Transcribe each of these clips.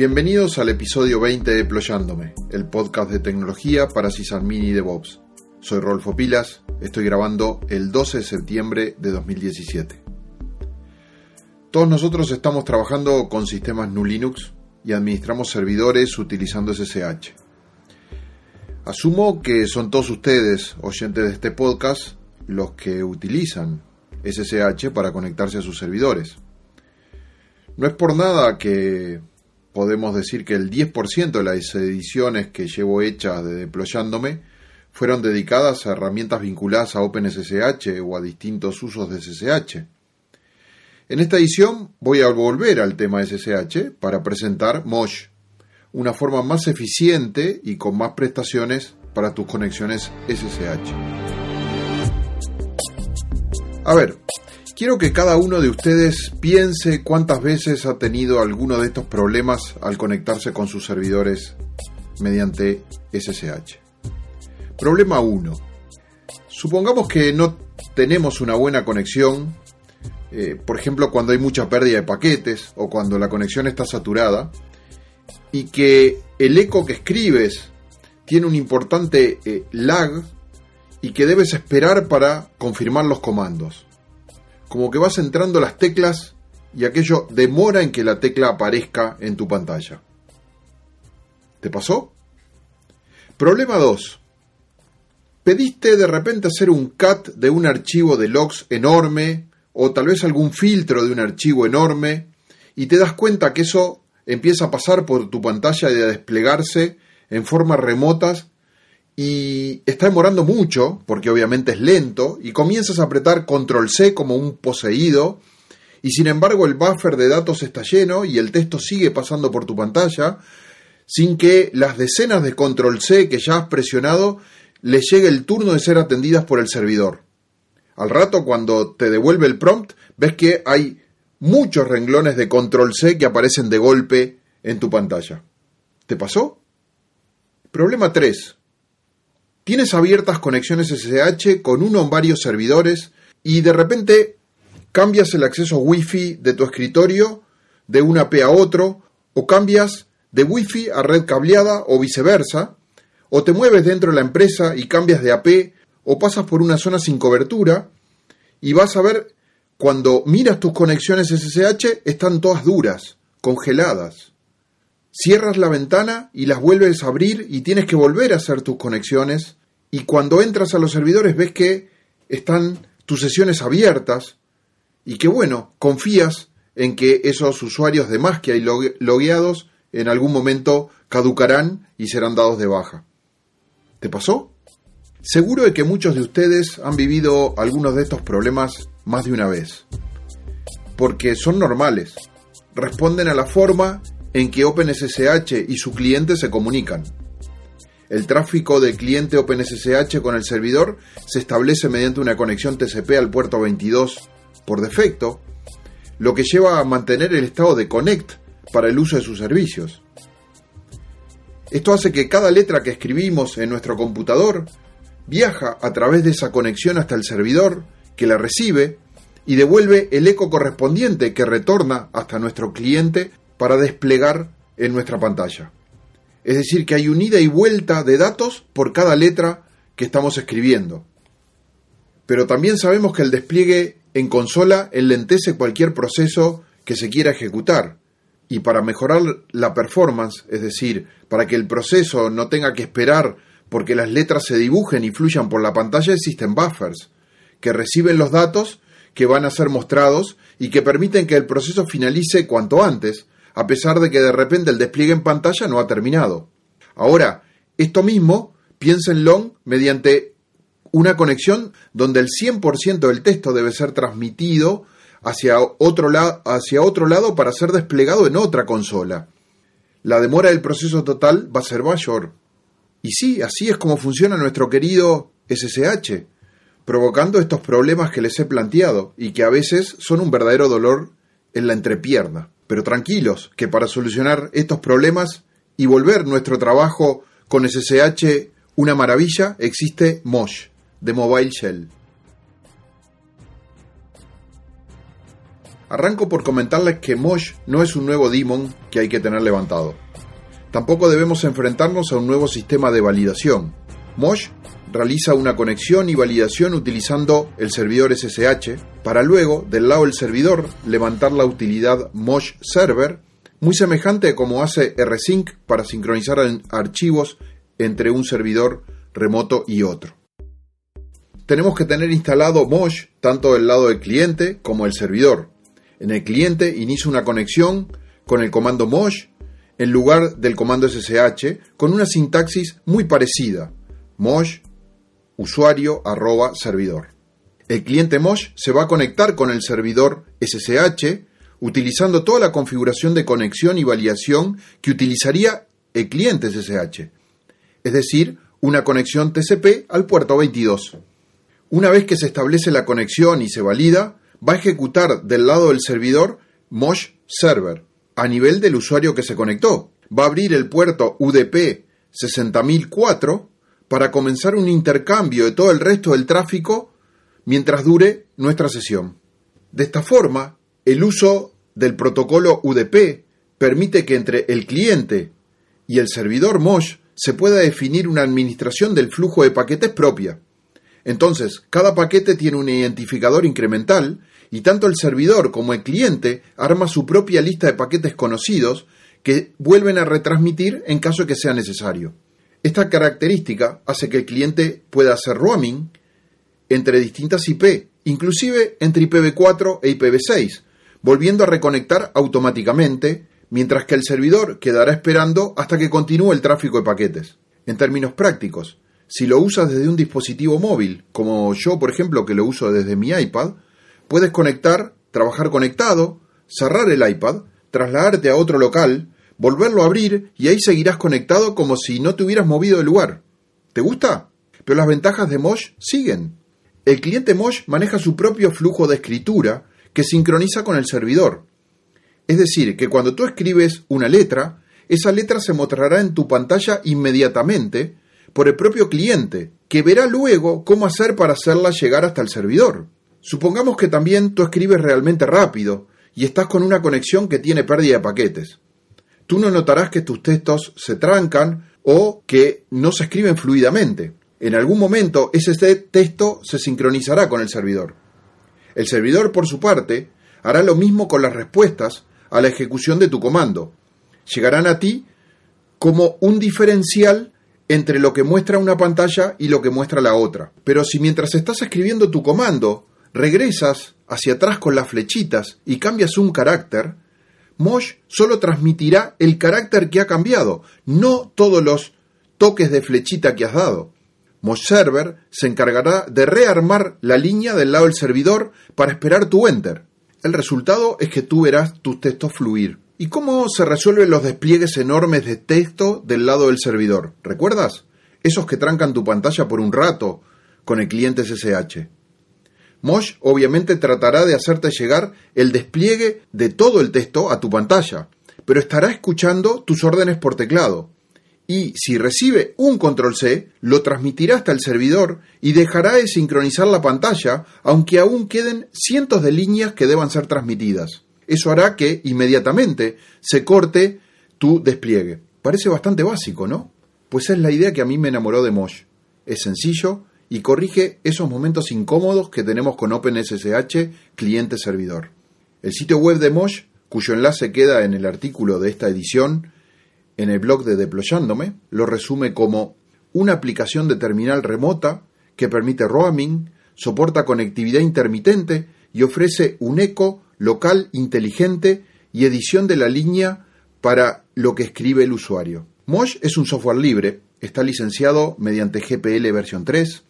Bienvenidos al episodio 20 de Deployándome, el podcast de tecnología para Sysadmin y DevOps. Soy Rolfo Pilas, estoy grabando el 12 de septiembre de 2017. Todos nosotros estamos trabajando con sistemas GNU Linux y administramos servidores utilizando SSH. Asumo que son todos ustedes, oyentes de este podcast, los que utilizan SSH para conectarse a sus servidores. No es por nada que podemos decir que el 10% de las ediciones que llevo hechas de Deployándome fueron dedicadas a herramientas vinculadas a OpenSSH o a distintos usos de SSH. En esta edición voy a volver al tema SSH para presentar Mosh, una forma más eficiente y con más prestaciones para tus conexiones SSH. A ver, quiero que cada uno de ustedes piense cuántas veces ha tenido alguno de estos problemas al conectarse con sus servidores mediante SSH. Problema 1. Supongamos que no tenemos una buena conexión, eh, por ejemplo cuando hay mucha pérdida de paquetes o cuando la conexión está saturada, y que el eco que escribes tiene un importante eh, lag y que debes esperar para confirmar los comandos. Como que vas entrando las teclas y aquello demora en que la tecla aparezca en tu pantalla. ¿Te pasó? Problema 2. Pediste de repente hacer un cut de un archivo de logs enorme o tal vez algún filtro de un archivo enorme y te das cuenta que eso empieza a pasar por tu pantalla y a desplegarse en formas remotas y está demorando mucho, porque obviamente es lento, y comienzas a apretar control C como un poseído, y sin embargo el buffer de datos está lleno y el texto sigue pasando por tu pantalla, sin que las decenas de control C que ya has presionado le llegue el turno de ser atendidas por el servidor. Al rato, cuando te devuelve el prompt, ves que hay muchos renglones de control C que aparecen de golpe en tu pantalla. ¿Te pasó? Problema 3. Tienes abiertas conexiones SSH con uno o varios servidores y de repente cambias el acceso Wi-Fi de tu escritorio de una AP a otro o cambias de Wi-Fi a red cableada o viceversa o te mueves dentro de la empresa y cambias de AP o pasas por una zona sin cobertura y vas a ver cuando miras tus conexiones SSH están todas duras, congeladas. Cierras la ventana y las vuelves a abrir y tienes que volver a hacer tus conexiones y cuando entras a los servidores ves que están tus sesiones abiertas y que bueno, confías en que esos usuarios de más que hay logueados en algún momento caducarán y serán dados de baja. ¿Te pasó? Seguro de que muchos de ustedes han vivido algunos de estos problemas más de una vez. Porque son normales. Responden a la forma en que OpenSSH y su cliente se comunican. El tráfico del cliente OpenSSH con el servidor se establece mediante una conexión TCP al puerto 22 por defecto, lo que lleva a mantener el estado de connect para el uso de sus servicios. Esto hace que cada letra que escribimos en nuestro computador viaja a través de esa conexión hasta el servidor que la recibe y devuelve el eco correspondiente que retorna hasta nuestro cliente para desplegar en nuestra pantalla. Es decir, que hay un ida y vuelta de datos por cada letra que estamos escribiendo. Pero también sabemos que el despliegue en consola enlentece cualquier proceso que se quiera ejecutar. Y para mejorar la performance, es decir, para que el proceso no tenga que esperar porque las letras se dibujen y fluyan por la pantalla, existen buffers que reciben los datos que van a ser mostrados y que permiten que el proceso finalice cuanto antes, a pesar de que de repente el despliegue en pantalla no ha terminado. Ahora, esto mismo, piénsenlo mediante una conexión donde el 100% del texto debe ser transmitido hacia otro, hacia otro lado para ser desplegado en otra consola. La demora del proceso total va a ser mayor. Y sí, así es como funciona nuestro querido SSH provocando estos problemas que les he planteado y que a veces son un verdadero dolor en la entrepierna. Pero tranquilos, que para solucionar estos problemas y volver nuestro trabajo con SSH una maravilla, existe Mosh, de Mobile Shell. Arranco por comentarles que Mosh no es un nuevo daemon que hay que tener levantado. Tampoco debemos enfrentarnos a un nuevo sistema de validación. Mosh realiza una conexión y validación utilizando el servidor SSH para luego, del lado del servidor, levantar la utilidad Mosh Server, muy semejante a como hace rsync para sincronizar archivos entre un servidor remoto y otro. Tenemos que tener instalado Mosh tanto del lado del cliente como del servidor. En el cliente inicio una conexión con el comando Mosh en lugar del comando SSH con una sintaxis muy parecida. Mosh usuario servidor. El cliente Mosh se va a conectar con el servidor SSH utilizando toda la configuración de conexión y validación que utilizaría el cliente SSH, es decir, una conexión TCP al puerto 22. Una vez que se establece la conexión y se valida, va a ejecutar del lado del servidor Mosh Server a nivel del usuario que se conectó. Va a abrir el puerto UDP 60004 para comenzar un intercambio de todo el resto del tráfico mientras dure nuestra sesión. De esta forma, el uso del protocolo UDP permite que entre el cliente y el servidor Mosh se pueda definir una administración del flujo de paquetes propia. Entonces, cada paquete tiene un identificador incremental y tanto el servidor como el cliente arma su propia lista de paquetes conocidos que vuelven a retransmitir en caso que sea necesario. Esta característica hace que el cliente pueda hacer roaming entre distintas IP, inclusive entre IPv4 e IPv6, volviendo a reconectar automáticamente, mientras que el servidor quedará esperando hasta que continúe el tráfico de paquetes. En términos prácticos, si lo usas desde un dispositivo móvil, como yo por ejemplo que lo uso desde mi iPad, puedes conectar, trabajar conectado, cerrar el iPad, trasladarte a otro local, volverlo a abrir y ahí seguirás conectado como si no te hubieras movido del lugar. ¿Te gusta? Pero las ventajas de Mosh siguen. El cliente Mosh maneja su propio flujo de escritura que sincroniza con el servidor. Es decir, que cuando tú escribes una letra, esa letra se mostrará en tu pantalla inmediatamente por el propio cliente, que verá luego cómo hacer para hacerla llegar hasta el servidor. Supongamos que también tú escribes realmente rápido y estás con una conexión que tiene pérdida de paquetes tú no notarás que tus textos se trancan o que no se escriben fluidamente. En algún momento ese texto se sincronizará con el servidor. El servidor, por su parte, hará lo mismo con las respuestas a la ejecución de tu comando. Llegarán a ti como un diferencial entre lo que muestra una pantalla y lo que muestra la otra. Pero si mientras estás escribiendo tu comando regresas hacia atrás con las flechitas y cambias un carácter, Mosh solo transmitirá el carácter que ha cambiado, no todos los toques de flechita que has dado. Mosh Server se encargará de rearmar la línea del lado del servidor para esperar tu enter. El resultado es que tú verás tus textos fluir. ¿Y cómo se resuelven los despliegues enormes de texto del lado del servidor? ¿Recuerdas? Esos que trancan tu pantalla por un rato con el cliente SSH. Mosh obviamente tratará de hacerte llegar el despliegue de todo el texto a tu pantalla, pero estará escuchando tus órdenes por teclado. Y si recibe un control C, lo transmitirá hasta el servidor y dejará de sincronizar la pantalla, aunque aún queden cientos de líneas que deban ser transmitidas. Eso hará que inmediatamente se corte tu despliegue. Parece bastante básico, ¿no? Pues es la idea que a mí me enamoró de Mosh. Es sencillo, y corrige esos momentos incómodos que tenemos con OpenSSH cliente-servidor. El sitio web de Mosh, cuyo enlace queda en el artículo de esta edición, en el blog de Deployándome, lo resume como una aplicación de terminal remota que permite roaming, soporta conectividad intermitente y ofrece un eco local inteligente y edición de la línea para lo que escribe el usuario. Mosh es un software libre, está licenciado mediante GPL versión 3,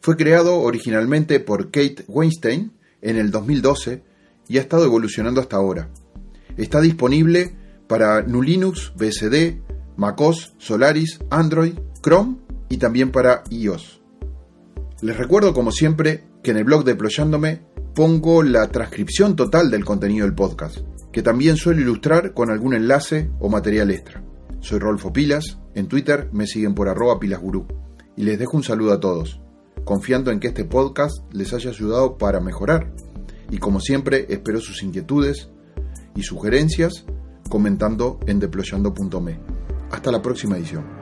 fue creado originalmente por Kate Weinstein en el 2012 y ha estado evolucionando hasta ahora. Está disponible para GNU Linux, BSD, MacOS, Solaris, Android, Chrome y también para iOS. Les recuerdo como siempre que en el blog Deployándome pongo la transcripción total del contenido del podcast, que también suelo ilustrar con algún enlace o material extra. Soy Rolfo Pilas, en Twitter me siguen por arroba pilasgurú y les dejo un saludo a todos confiando en que este podcast les haya ayudado para mejorar Y como siempre, espero sus inquietudes y sugerencias comentando en deployando.me. Hasta la próxima edición.